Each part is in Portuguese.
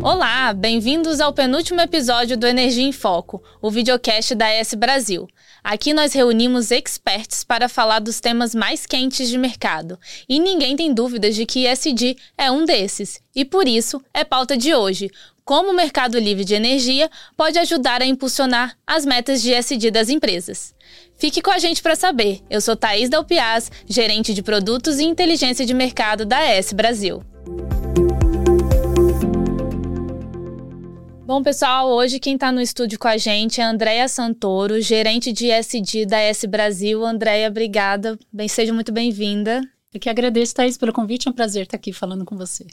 Olá, bem-vindos ao penúltimo episódio do Energia em Foco, o videocast da S Brasil. Aqui nós reunimos experts para falar dos temas mais quentes de mercado. E ninguém tem dúvidas de que ESG é um desses. E por isso é pauta de hoje: como o mercado livre de energia pode ajudar a impulsionar as metas de ESG das empresas. Fique com a gente para saber. Eu sou Thaís Dalpiaz, gerente de produtos e inteligência de mercado da S Brasil. Bom, pessoal, hoje quem está no estúdio com a gente é a Andréia Santoro, gerente de SD da S Brasil. Andréia, obrigada. Bem, seja muito bem-vinda. Eu que agradeço, Thaís, pelo convite. É um prazer estar aqui falando com você.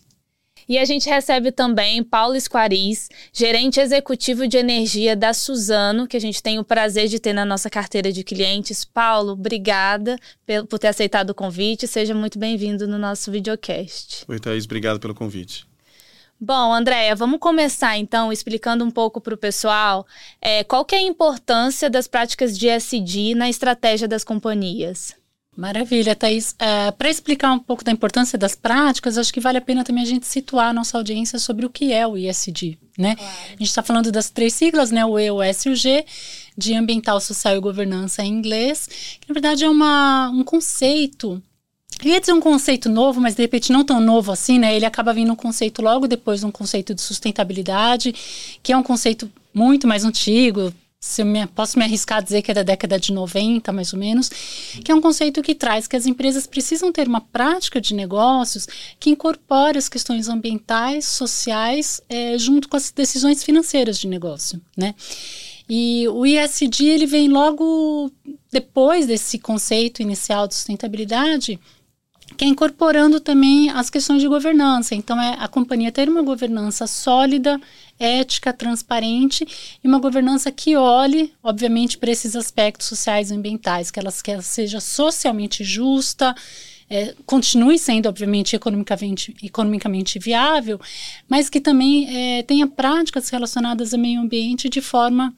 E a gente recebe também Paulo Esquariz, gerente executivo de energia da Suzano, que a gente tem o prazer de ter na nossa carteira de clientes. Paulo, obrigada por ter aceitado o convite. Seja muito bem-vindo no nosso videocast. Oi, Thaís, obrigado pelo convite. Bom, Andréia, vamos começar então explicando um pouco para o pessoal é, qual que é a importância das práticas de SD na estratégia das companhias. Maravilha, Thaís. É, para explicar um pouco da importância das práticas, acho que vale a pena também a gente situar a nossa audiência sobre o que é o ISD, né? Claro. A gente está falando das três siglas, né? O E, o S e o G, de ambiental, social e governança em inglês, que na verdade é uma, um conceito eu ia dizer um conceito novo, mas de repente não tão novo assim, né? Ele acaba vindo um conceito logo depois de um conceito de sustentabilidade, que é um conceito muito mais antigo. Se me, posso me arriscar a dizer que é da década de 90, mais ou menos, que é um conceito que traz que as empresas precisam ter uma prática de negócios que incorpore as questões ambientais, sociais, é, junto com as decisões financeiras de negócio, né? E o ISD ele vem logo depois desse conceito inicial de sustentabilidade, que é incorporando também as questões de governança. Então, é a companhia ter uma governança sólida, ética, transparente e uma governança que olhe, obviamente, para esses aspectos sociais e ambientais, que, elas, que ela seja socialmente justa, é, continue sendo, obviamente, economicamente, economicamente viável, mas que também é, tenha práticas relacionadas ao meio ambiente de forma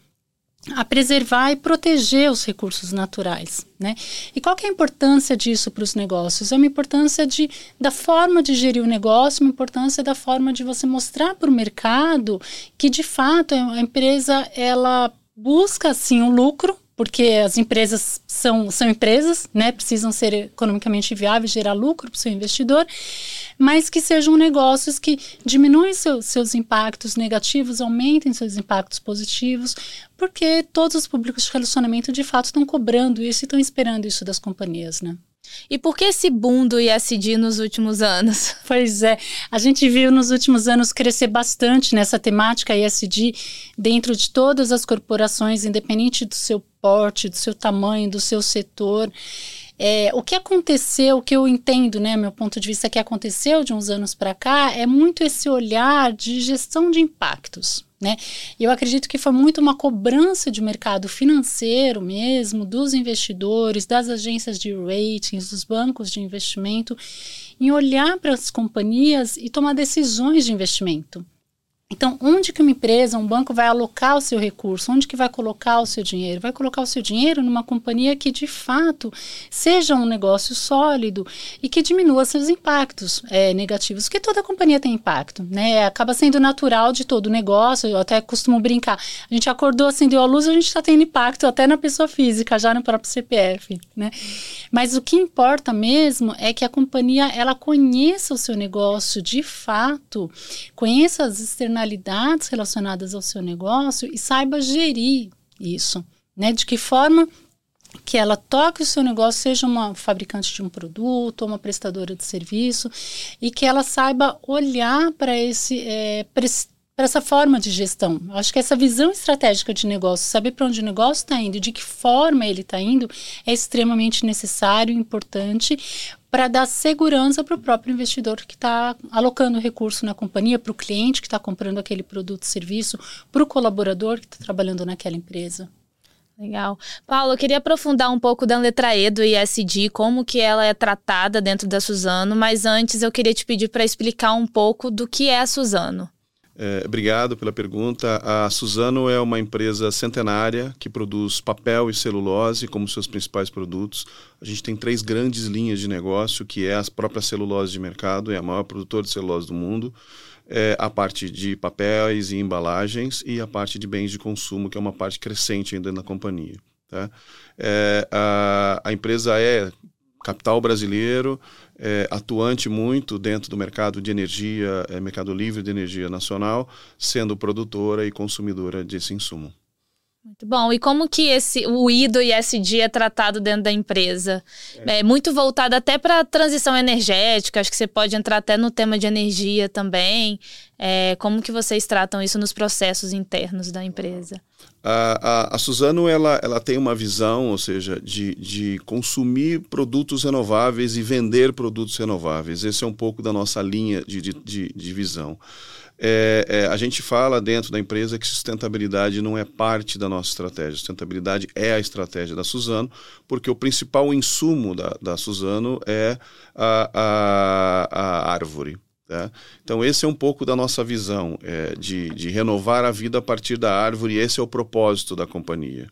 a preservar e proteger os recursos naturais, né? E qual é a importância disso para os negócios? É uma importância de, da forma de gerir o negócio, uma importância da forma de você mostrar para o mercado que, de fato, a empresa, ela busca, sim, o lucro, porque as empresas são, são empresas, né? Precisam ser economicamente viáveis, gerar lucro para o seu investidor, mas que sejam negócios que diminuem seu, seus impactos negativos, aumentem seus impactos positivos, porque todos os públicos de relacionamento de fato estão cobrando isso e estão esperando isso das companhias, né? E por que esse boom do ISD nos últimos anos? Pois é, a gente viu nos últimos anos crescer bastante nessa temática ISD dentro de todas as corporações, independente do seu porte, do seu tamanho, do seu setor. É, o que aconteceu, o que eu entendo, né, meu ponto de vista que aconteceu de uns anos para cá, é muito esse olhar de gestão de impactos. Né? Eu acredito que foi muito uma cobrança de mercado financeiro mesmo, dos investidores, das agências de ratings, dos bancos de investimento, em olhar para as companhias e tomar decisões de investimento. Então, onde que uma empresa, um banco vai alocar o seu recurso? Onde que vai colocar o seu dinheiro? Vai colocar o seu dinheiro numa companhia que, de fato, seja um negócio sólido e que diminua seus impactos é, negativos, porque toda companhia tem impacto, né? Acaba sendo natural de todo negócio, eu até costumo brincar. A gente acordou, acendeu a luz, a gente está tendo impacto até na pessoa física, já no próprio CPF, né? Mas o que importa mesmo é que a companhia, ela conheça o seu negócio de fato, conheça as externalidades externalidades relacionadas ao seu negócio e saiba gerir isso, né? De que forma que ela toque o seu negócio, seja uma fabricante de um produto uma prestadora de serviço, e que ela saiba olhar para esse é, para essa forma de gestão. Eu acho que essa visão estratégica de negócio, saber para onde o negócio está indo, de que forma ele está indo, é extremamente necessário, importante para dar segurança para o próprio investidor que está alocando recurso na companhia, para o cliente que está comprando aquele produto serviço, para o colaborador que está trabalhando naquela empresa. Legal. Paulo, eu queria aprofundar um pouco da letra E do ISD, como que ela é tratada dentro da Suzano, mas antes eu queria te pedir para explicar um pouco do que é a Suzano. É, obrigado pela pergunta. A Suzano é uma empresa centenária que produz papel e celulose como seus principais produtos. A gente tem três grandes linhas de negócio, que é a própria celulose de mercado, é a maior produtora de celulose do mundo. é a parte de papéis e embalagens e a parte de bens de consumo, que é uma parte crescente ainda na companhia. Tá? É, a, a empresa é capital brasileiro, é, atuante muito dentro do mercado de energia, é, mercado livre de energia nacional, sendo produtora e consumidora desse insumo. Muito bom. E como que esse o I do ISD é tratado dentro da empresa? É, é muito voltado até para a transição energética. Acho que você pode entrar até no tema de energia também. É, como que vocês tratam isso nos processos internos da empresa? A, a, a, Suzano ela, ela tem uma visão, ou seja, de, de consumir produtos renováveis e vender produtos renováveis. Esse é um pouco da nossa linha de, de, de, de visão. É, é, a gente fala dentro da empresa que sustentabilidade não é parte da nossa estratégia. Sustentabilidade é a estratégia da Suzano, porque o principal insumo da, da Suzano é a, a, a árvore. Tá? Então, esse é um pouco da nossa visão, é, de, de renovar a vida a partir da árvore, e esse é o propósito da companhia.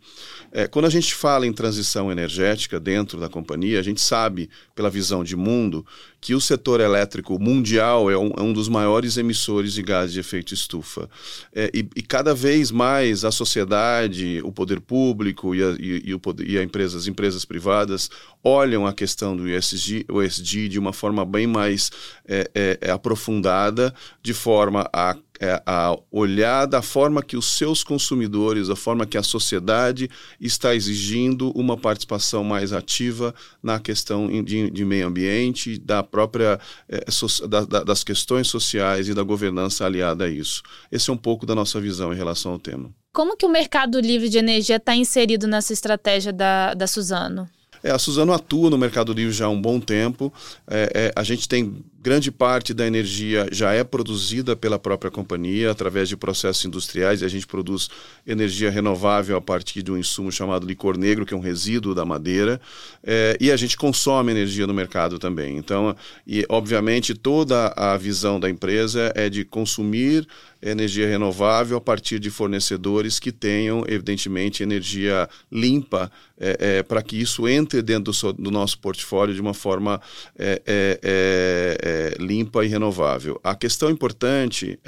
É, quando a gente fala em transição energética dentro da companhia, a gente sabe, pela visão de mundo, que o setor elétrico mundial é um, é um dos maiores emissores de gases de efeito estufa. É, e, e, cada vez mais a sociedade, o poder público e, a, e, e, o poder, e a empresa, as empresas privadas olham a questão do ESG, ESG de uma forma bem mais é, é, é aprofundada, de forma a é, a olhar da forma que os seus consumidores, da forma que a sociedade está exigindo uma participação mais ativa na questão de, de meio ambiente, da própria é, so, da, da, das questões sociais e da governança aliada a isso. Esse é um pouco da nossa visão em relação ao tema. Como que o mercado livre de energia está inserido nessa estratégia da, da Suzano? É, a Suzano atua no Mercado Livre já há um bom tempo. É, é, a gente tem grande parte da energia já é produzida pela própria companhia através de processos industriais e a gente produz energia renovável a partir de um insumo chamado licor negro, que é um resíduo da madeira, é, e a gente consome energia no mercado também. Então, e obviamente toda a visão da empresa é de consumir energia renovável a partir de fornecedores que tenham, evidentemente, energia limpa é, é, para que isso entre dentro do, do, nosso portfólio de uma forma é, é, é, é limpa e renovável. A questão importante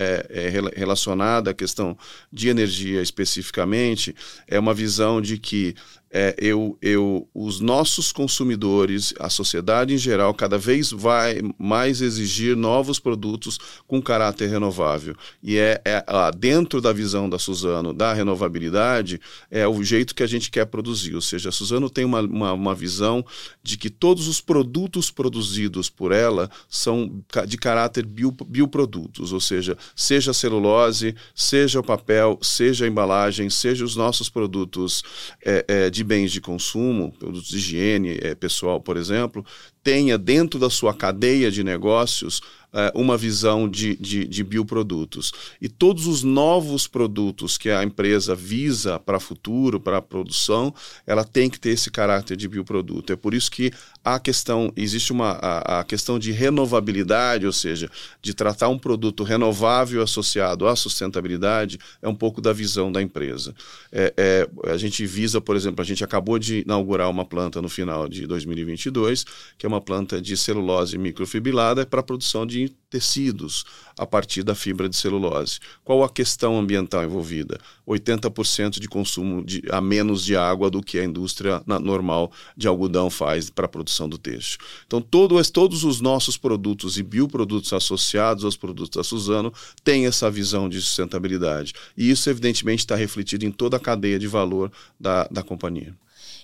relacionada à questão de energia especificamente é uma visão de que é, eu, eu, os nossos consumidores, a sociedade em geral, cada vez vai mais exigir novos produtos com caráter renovável. E é, é dentro da visão da Suzano da renovabilidade, é o jeito que a gente quer produzir. Ou seja, a Suzano tem uma, uma, uma visão de que todos os produtos produzidos por ela são de caráter bio, bioprodutos, ou seja, seja a celulose, seja o papel, seja a embalagem, seja os nossos produtos é, é, de bens de consumo, produtos de higiene é, pessoal, por exemplo, tenha dentro da sua cadeia de negócios é, uma visão de, de, de, bioprodutos. E todos os novos produtos que a empresa visa para futuro, para a produção, ela tem que ter esse caráter de bioproduto. É por isso que a questão, existe uma a, a questão de renovabilidade, ou seja, de tratar um produto renovável associado à sustentabilidade, é um pouco da visão da empresa. É, é, a gente visa, por exemplo, a gente acabou de inaugurar uma planta no final de 2022, que é uma planta de celulose microfibrilada para a produção de tecidos a partir da fibra de celulose. Qual a questão ambiental envolvida? 80% de consumo de, a menos de água do que a indústria normal de algodão faz para a produção do têxtil. Então, todo, todos os nossos produtos e bioprodutos associados aos produtos da Suzano têm essa visão de sustentabilidade. E isso, evidentemente, está refletido em toda a cadeia de valor da, da companhia.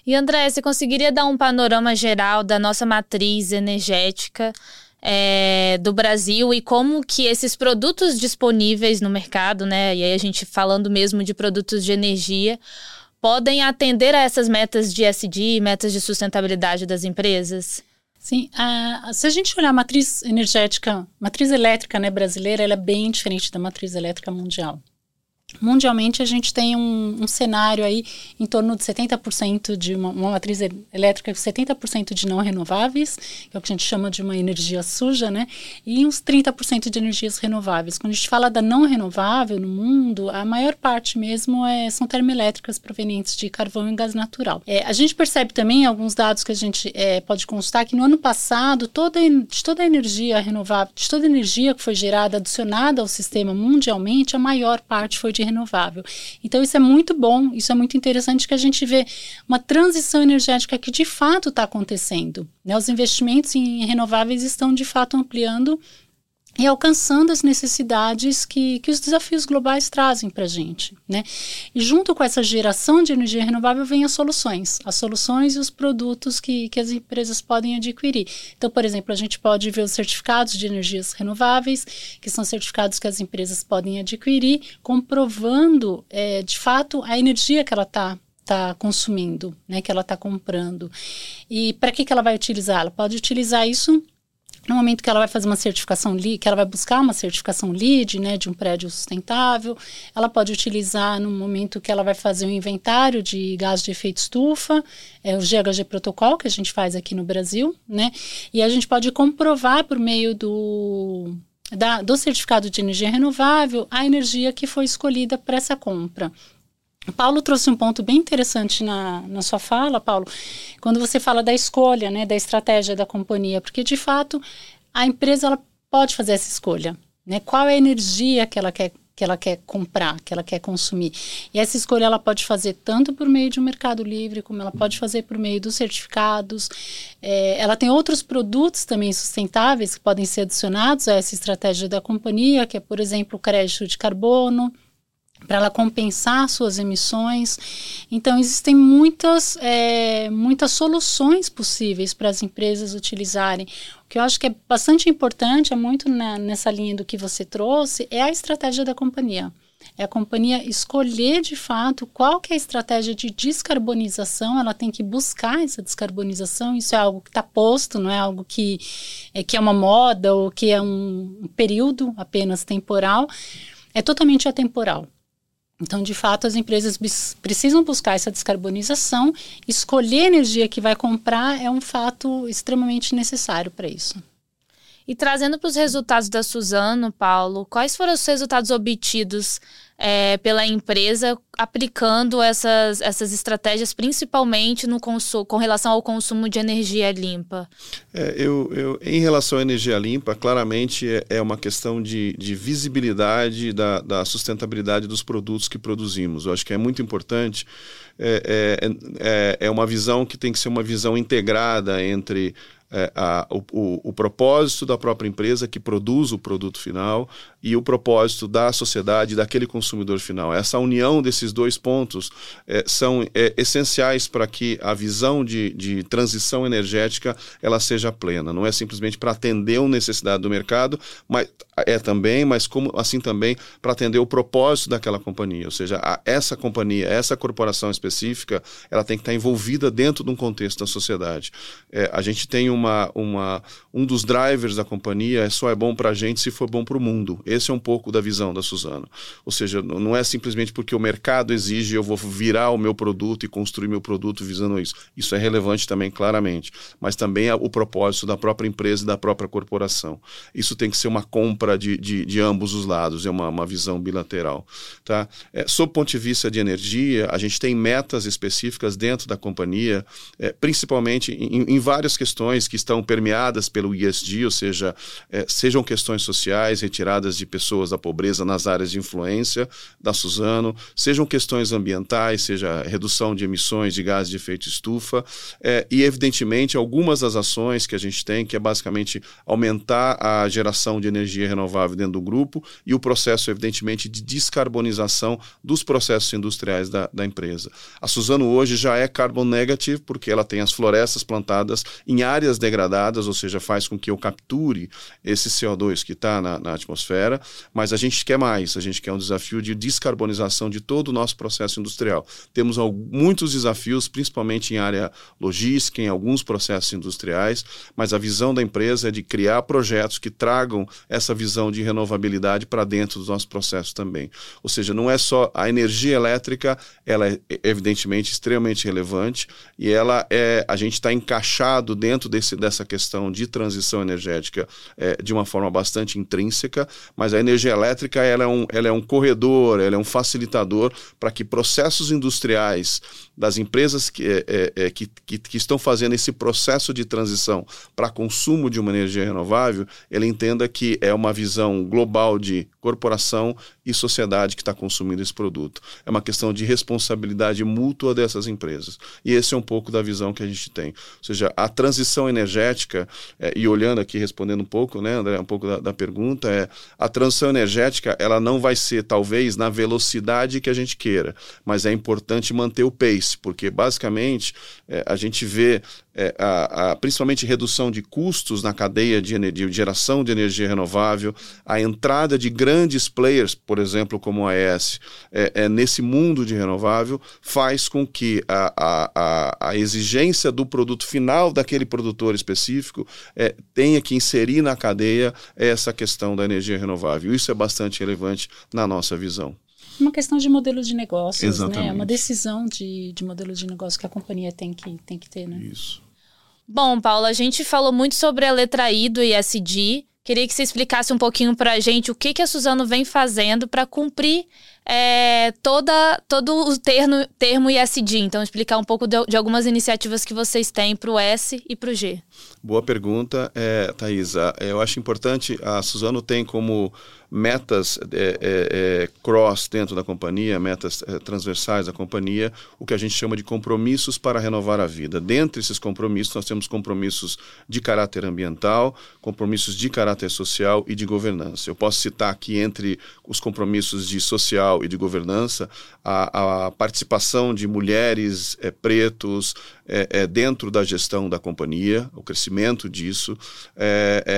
E André, você conseguiria dar um panorama geral da nossa matriz energética é, do Brasil e como que esses produtos disponíveis no mercado, né? E aí a gente falando mesmo de produtos de energia, podem atender a essas metas de SD, metas de sustentabilidade das empresas? Sim, se a gente olhar a matriz energética, matriz elétrica né, brasileira, ela é bem diferente da matriz elétrica mundial. Mundialmente, a gente tem um, um cenário aí em torno de 70% de uma, uma matriz elétrica, 70% de não renováveis, que é o que a gente chama de uma energia suja, né? E uns 30% de energias renováveis. Quando a gente fala da não renovável no mundo, a maior parte mesmo é, são termoelétricas provenientes de carvão e gás natural. É, a gente percebe também alguns dados que a gente é, pode constar que no ano passado, toda, de toda a energia renovável, de toda a energia que foi gerada, adicionada ao sistema mundialmente, a maior parte foi de renovável. Então, isso é muito bom, isso é muito interessante que a gente vê uma transição energética que de fato está acontecendo. Né? Os investimentos em renováveis estão de fato ampliando e alcançando as necessidades que, que os desafios globais trazem para a gente. Né? E junto com essa geração de energia renovável vem as soluções, as soluções e os produtos que, que as empresas podem adquirir. Então, por exemplo, a gente pode ver os certificados de energias renováveis, que são certificados que as empresas podem adquirir, comprovando é, de fato a energia que ela está está consumindo, né, que ela está comprando. E para que, que ela vai utilizar? Ela pode utilizar isso no momento que ela vai fazer uma certificação que ela vai buscar uma certificação LEED, né, de um prédio sustentável, ela pode utilizar no momento que ela vai fazer um inventário de gás de efeito estufa, é o GHG protocolo que a gente faz aqui no Brasil, né, e a gente pode comprovar por meio do da, do certificado de energia renovável a energia que foi escolhida para essa compra. Paulo trouxe um ponto bem interessante na, na sua fala, Paulo, quando você fala da escolha, né, da estratégia da companhia, porque de fato a empresa ela pode fazer essa escolha, né? Qual é a energia que ela quer que ela quer comprar, que ela quer consumir. E essa escolha ela pode fazer tanto por meio de um mercado livre, como ela pode fazer por meio dos certificados. É, ela tem outros produtos também sustentáveis que podem ser adicionados a essa estratégia da companhia, que é, por exemplo, o crédito de carbono, para ela compensar suas emissões. Então, existem muitas, é, muitas soluções possíveis para as empresas utilizarem. O que eu acho que é bastante importante, é muito na, nessa linha do que você trouxe, é a estratégia da companhia. É a companhia escolher de fato qual que é a estratégia de descarbonização, ela tem que buscar essa descarbonização, isso é algo que está posto, não é algo que é, que é uma moda ou que é um, período apenas temporal, é totalmente atemporal. Então, de fato, as empresas precisam buscar essa descarbonização. Escolher a energia que vai comprar é um fato extremamente necessário para isso. E trazendo para os resultados da Suzano, Paulo, quais foram os resultados obtidos é, pela empresa aplicando essas, essas estratégias, principalmente no com relação ao consumo de energia limpa? É, eu, eu, em relação à energia limpa, claramente é, é uma questão de, de visibilidade da, da, sustentabilidade dos produtos que produzimos. Eu acho que é muito importante. É, é, é, é uma visão que tem que ser uma visão integrada entre é, a, o, o, o, propósito da própria empresa que produz o produto final e o propósito da sociedade, daquele consumidor final. Essa união desses dois pontos é, são é, essenciais para que a visão de, de transição energética ela seja plena. Não é simplesmente para atender uma necessidade do mercado, mas é também, mas como assim também para atender o propósito daquela companhia. Ou seja, a, essa companhia, essa corporação específica, ela tem que estar envolvida dentro de um contexto da sociedade. É, a gente tem uma uma, um dos drivers da companhia é só é bom para a gente se for bom para o mundo. Esse é um pouco da visão da Suzano. Ou seja, não é simplesmente porque o mercado exige eu vou virar o meu produto e construir meu produto visando isso. Isso é relevante também, claramente. Mas também é o propósito da própria empresa e da própria corporação. Isso tem que ser uma compra de, de, de ambos os lados, é uma, uma visão bilateral. Tá? É, sob o ponto de vista de energia, a gente tem metas específicas dentro da companhia, é, principalmente em, em várias questões que estão permeadas pelo ISD, ou seja, é, sejam questões sociais retiradas de pessoas da pobreza nas áreas de influência da Suzano, sejam questões ambientais, seja redução de emissões de gases de efeito estufa, é, e evidentemente algumas das ações que a gente tem, que é basicamente aumentar a geração de energia renovável dentro do grupo e o processo, evidentemente, de descarbonização dos processos industriais da, da empresa. A Suzano hoje já é carbon negative porque ela tem as florestas plantadas em áreas degradadas, ou seja, faz com que eu capture esse CO2 que está na, na, atmosfera, mas a gente quer mais, a gente quer um desafio de descarbonização de todo o nosso processo industrial. Temos muitos desafios, principalmente em área logística, em alguns processos industriais, mas a visão da empresa é de criar projetos que tragam essa visão de renovabilidade para dentro dos nossos processos também. Ou seja, não é só a energia elétrica, ela é evidentemente extremamente relevante e ela é a gente está encaixado dentro desse, dessa questão de transição energética é, de uma forma bastante intrínseca, mas a energia elétrica ela é um, ela é um corredor, ela é um facilitador para que processos industriais das empresas que, é, é, que, que, que, estão fazendo esse processo de transição para consumo de uma energia renovável, ele entenda que é uma visão global de corporação e sociedade que está consumindo esse produto. É uma questão de responsabilidade mútua dessas empresas. E esse é um pouco da visão que a gente tem. Ou seja, a transição energética, é, e olhando aqui, respondendo um pouco, né, André, um pouco da, da pergunta, é a transição energética, ela não vai ser, talvez, na velocidade que a gente queira, mas é importante manter o pace porque basicamente é, a gente vê é, a, a, principalmente redução de custos na cadeia de, de, geração de energia renovável, a entrada de grandes players, por exemplo, como a AES, é, é, nesse mundo de renovável, faz com que a, a, a, exigência do produto final daquele produtor específico é, tenha que inserir na cadeia essa questão da energia renovável. Isso é bastante relevante na nossa visão uma questão de modelo de negócios, Exatamente. né? É uma decisão de, de modelo de negócio que a companhia tem que, tem que ter, né? Isso. Bom, Paula, a gente falou muito sobre a letra I do ISD. Queria que você explicasse um pouquinho para a gente o que, que a Suzano vem fazendo para cumprir é, toda, todo o termo, termo ISD. Então, explicar um pouco de, de algumas iniciativas que vocês têm para o S e para o G. Boa pergunta, é, Thaisa. Eu acho importante, a Suzano tem como metas é, é, é, cross dentro da companhia, metas é, transversais da companhia, o que a gente chama de compromissos para renovar a vida. Dentre esses compromissos, nós temos compromissos de caráter ambiental, compromissos de caráter social e de governança. Eu posso citar aqui entre os compromissos de social e de governança a, a participação de mulheres, é, pretos, é, dentro da gestão da companhia, o crescimento disso,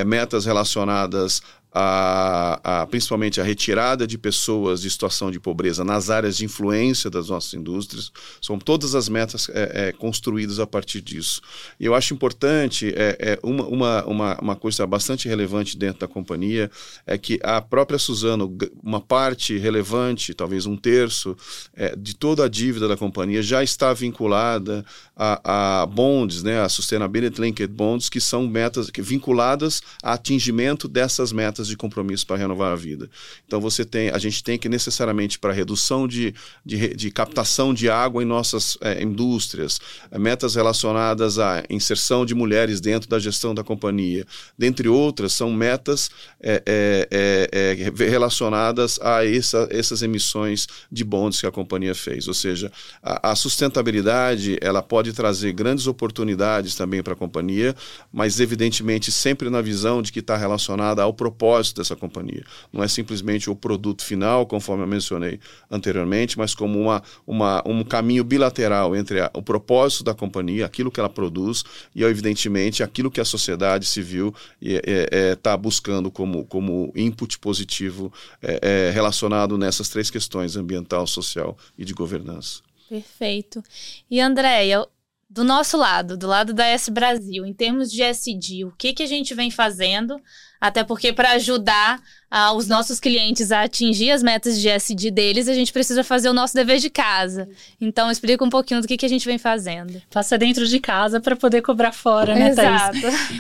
metas relacionadas a, a, principalmente a retirada de pessoas de situação de pobreza nas áreas de influência das nossas indústrias. São todas as metas é, é, construídas a partir disso. E eu acho importante, é, é uma, uma, uma, uma, coisa bastante relevante dentro da companhia, é que a própria Suzano, uma parte relevante, talvez um terço, é, de toda a dívida da companhia já está vinculada a, a bonds, né, a Sustainability Linked Bonds, que são metas que, vinculadas a atingimento dessas metas metas de compromisso para renovar a vida. Então você tem, a gente tem que necessariamente para redução de, de, de, captação de água em nossas é, indústrias, é, metas relacionadas à inserção de mulheres dentro da gestão da companhia, dentre outras, são metas é, relacionadas a essa, essas emissões de bonds que a companhia fez. Ou seja, a, a sustentabilidade ela pode trazer grandes oportunidades também para a companhia, mas evidentemente sempre na visão de que está relacionada ao propósito propósito dessa companhia. Não é simplesmente o produto final, conforme eu mencionei anteriormente, mas como uma, uma, um caminho bilateral entre a, o propósito da companhia, aquilo que ela produz, e, evidentemente, aquilo que a sociedade civil está é, é, buscando como, como input positivo é, é, relacionado nessas três questões, ambiental, social e de governança. Perfeito. E, Andréia, do nosso lado, do lado da S Brasil, em termos de SD, o que, que a gente vem fazendo até porque para ajudar uh, os nossos clientes a atingir as metas de SD deles, a gente precisa fazer o nosso dever de casa. Então, explica um pouquinho do que, que a gente vem fazendo. Faça dentro de casa para poder cobrar fora, né, Exato.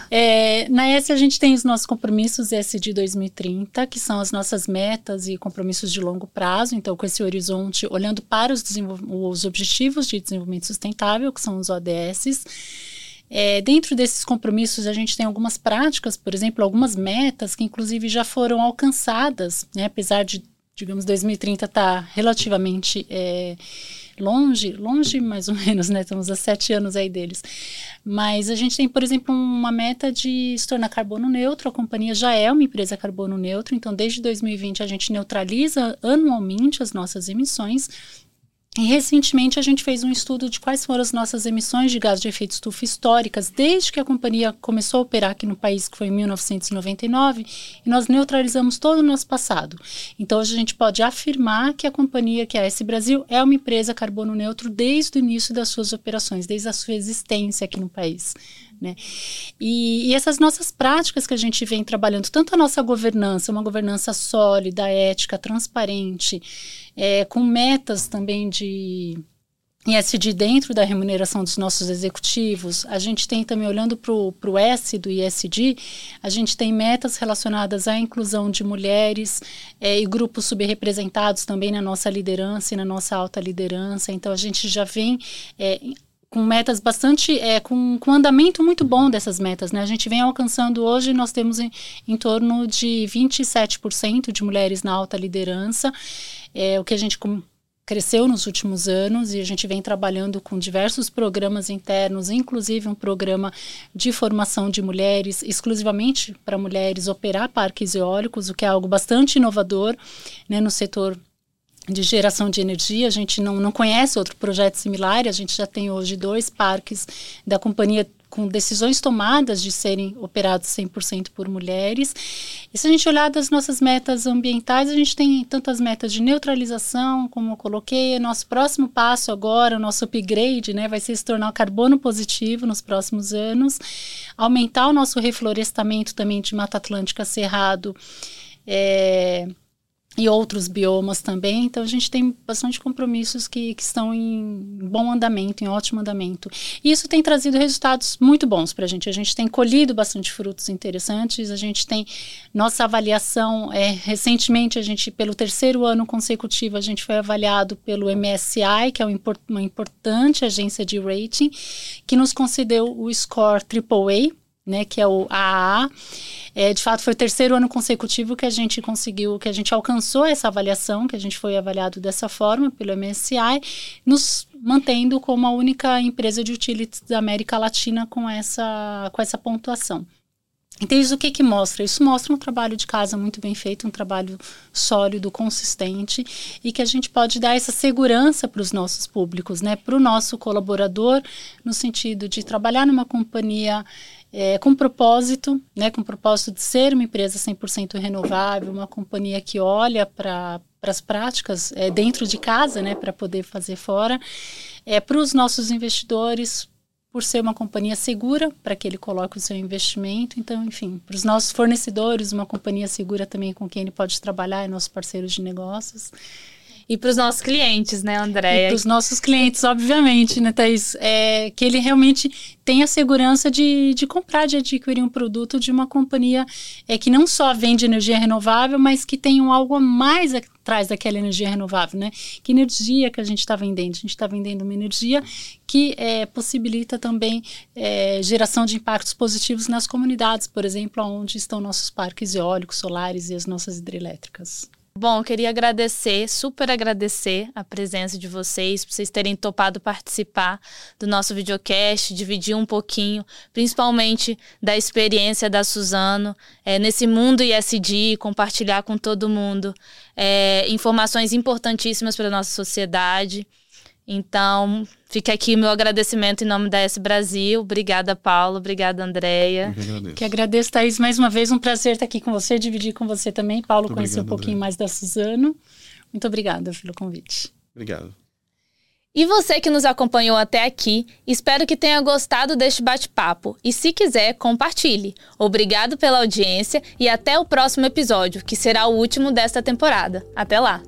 É, na S, a gente tem os nossos compromissos SD 2030, que são as nossas metas e compromissos de longo prazo. Então, com esse horizonte, olhando para os, os Objetivos de Desenvolvimento Sustentável, que são os ODSs. É, dentro desses compromissos, a gente tem algumas práticas, por exemplo, algumas metas que, inclusive, já foram alcançadas, né? apesar de, digamos, 2030 estar tá relativamente é, longe, longe mais ou menos, né? Estamos há sete anos aí deles. Mas a gente tem, por exemplo, uma meta de se tornar carbono neutro. A companhia já é uma empresa carbono neutro, então desde 2020 a gente neutraliza anualmente as nossas emissões E recentemente a gente fez um estudo de quais foram as nossas emissões de gás de efeito estufa históricas desde que a companhia começou a operar aqui no país, que foi em 1999, e nós neutralizamos todo o nosso passado. Então hoje a gente pode afirmar que a companhia, que é a S Brasil, é uma empresa carbono neutro desde o início das suas operações, desde a sua existência aqui no país. Né? E, e, essas nossas práticas que a gente vem trabalhando, tanto a nossa governança, uma governança sólida, ética, transparente, é, com metas também de ISD dentro da remuneração dos nossos executivos, a gente tem também, olhando para o S do ISD, a gente tem metas relacionadas à inclusão de mulheres é, e grupos subrepresentados também na nossa liderança e na nossa alta liderança. Então, a gente já vem é, com metas bastante, é, com, com andamento muito bom dessas metas, né? A gente vem alcançando hoje, nós temos em, em torno de 27% de mulheres na alta liderança, é, o que a gente com, cresceu nos últimos anos e a gente vem trabalhando com diversos programas internos, inclusive um programa de formação de mulheres, exclusivamente para mulheres operar parques eólicos, o que é algo bastante inovador né, no setor de geração de energia. A gente não, não conhece outro projeto similar, a gente já tem hoje dois parques da companhia com decisões tomadas de serem operados 100% por mulheres. E se a gente olhar das nossas metas ambientais, a gente tem tantas metas de neutralização, como eu coloquei, nosso próximo passo agora, o nosso upgrade, né, vai ser se tornar carbono positivo nos próximos anos, aumentar o nosso reflorestamento também de Mata Atlântica Cerrado, é, e outros biomas também. Então, a gente tem bastante compromissos que, que estão em bom andamento, em ótimo andamento. E isso tem trazido resultados muito bons para a gente. A gente tem colhido bastante frutos interessantes. A gente tem nossa avaliação. É, recentemente, a gente, pelo terceiro ano consecutivo, a gente foi avaliado pelo MSI, que é uma importante agência de rating, que nos concedeu o score AAA né, que é o AAA. É, de fato, foi o terceiro ano consecutivo que a gente conseguiu, que a gente alcançou essa avaliação, que a gente foi avaliado dessa forma pelo MSCI, nos mantendo como a única empresa de utilities da América Latina com essa, com essa pontuação. Então, isso o que, que mostra? Isso mostra um trabalho de casa muito bem feito, um trabalho sólido, consistente e que a gente pode dar essa segurança para os nossos públicos, né? para o nosso colaborador, no sentido de trabalhar numa companhia é, com propósito, né, com propósito de ser uma empresa 100% renovável, uma companhia que olha para as práticas é, dentro de casa, né, para poder fazer fora, é, para os nossos investidores, por ser uma companhia segura para que ele coloque o seu investimento. Então, enfim, para os nossos fornecedores, uma companhia segura também com quem ele pode trabalhar, e nossos parceiros de negócios. E para os nossos clientes, né, Andréia? Para os nossos clientes, obviamente, né, Thaís? É, que ele realmente tenha segurança de, de comprar, de adquirir um produto de uma companhia é, que não só vende energia renovável, mas que tem algo a mais atrás daquela energia renovável, né? Que energia que a gente está vendendo? A gente está vendendo uma energia que é, possibilita também é, geração de impactos positivos nas comunidades, por exemplo, onde estão nossos parques eólicos, solares e as nossas hidrelétricas. Bom, queria agradecer, super agradecer a presença de vocês, por vocês terem topado participar do nosso videocast, dividir um pouquinho, principalmente da experiência da Suzano é, nesse mundo ISD, compartilhar com todo mundo é, informações importantíssimas para a nossa sociedade. Então, fica aqui meu agradecimento em nome da S Brasil. Obrigada, Paulo. Obrigada, Andréia. Que agradeço. que agradeço, Thaís. Mais uma vez, um prazer estar aqui com você, dividir com você também. Paulo, Muito conhecer obrigado, um pouquinho André. mais da Suzano. Muito obrigada pelo convite. Obrigado. E você que nos acompanhou até aqui, espero que tenha gostado deste bate-papo. E se quiser, compartilhe. Obrigado pela audiência e até o próximo episódio, que será o último desta temporada. Até lá!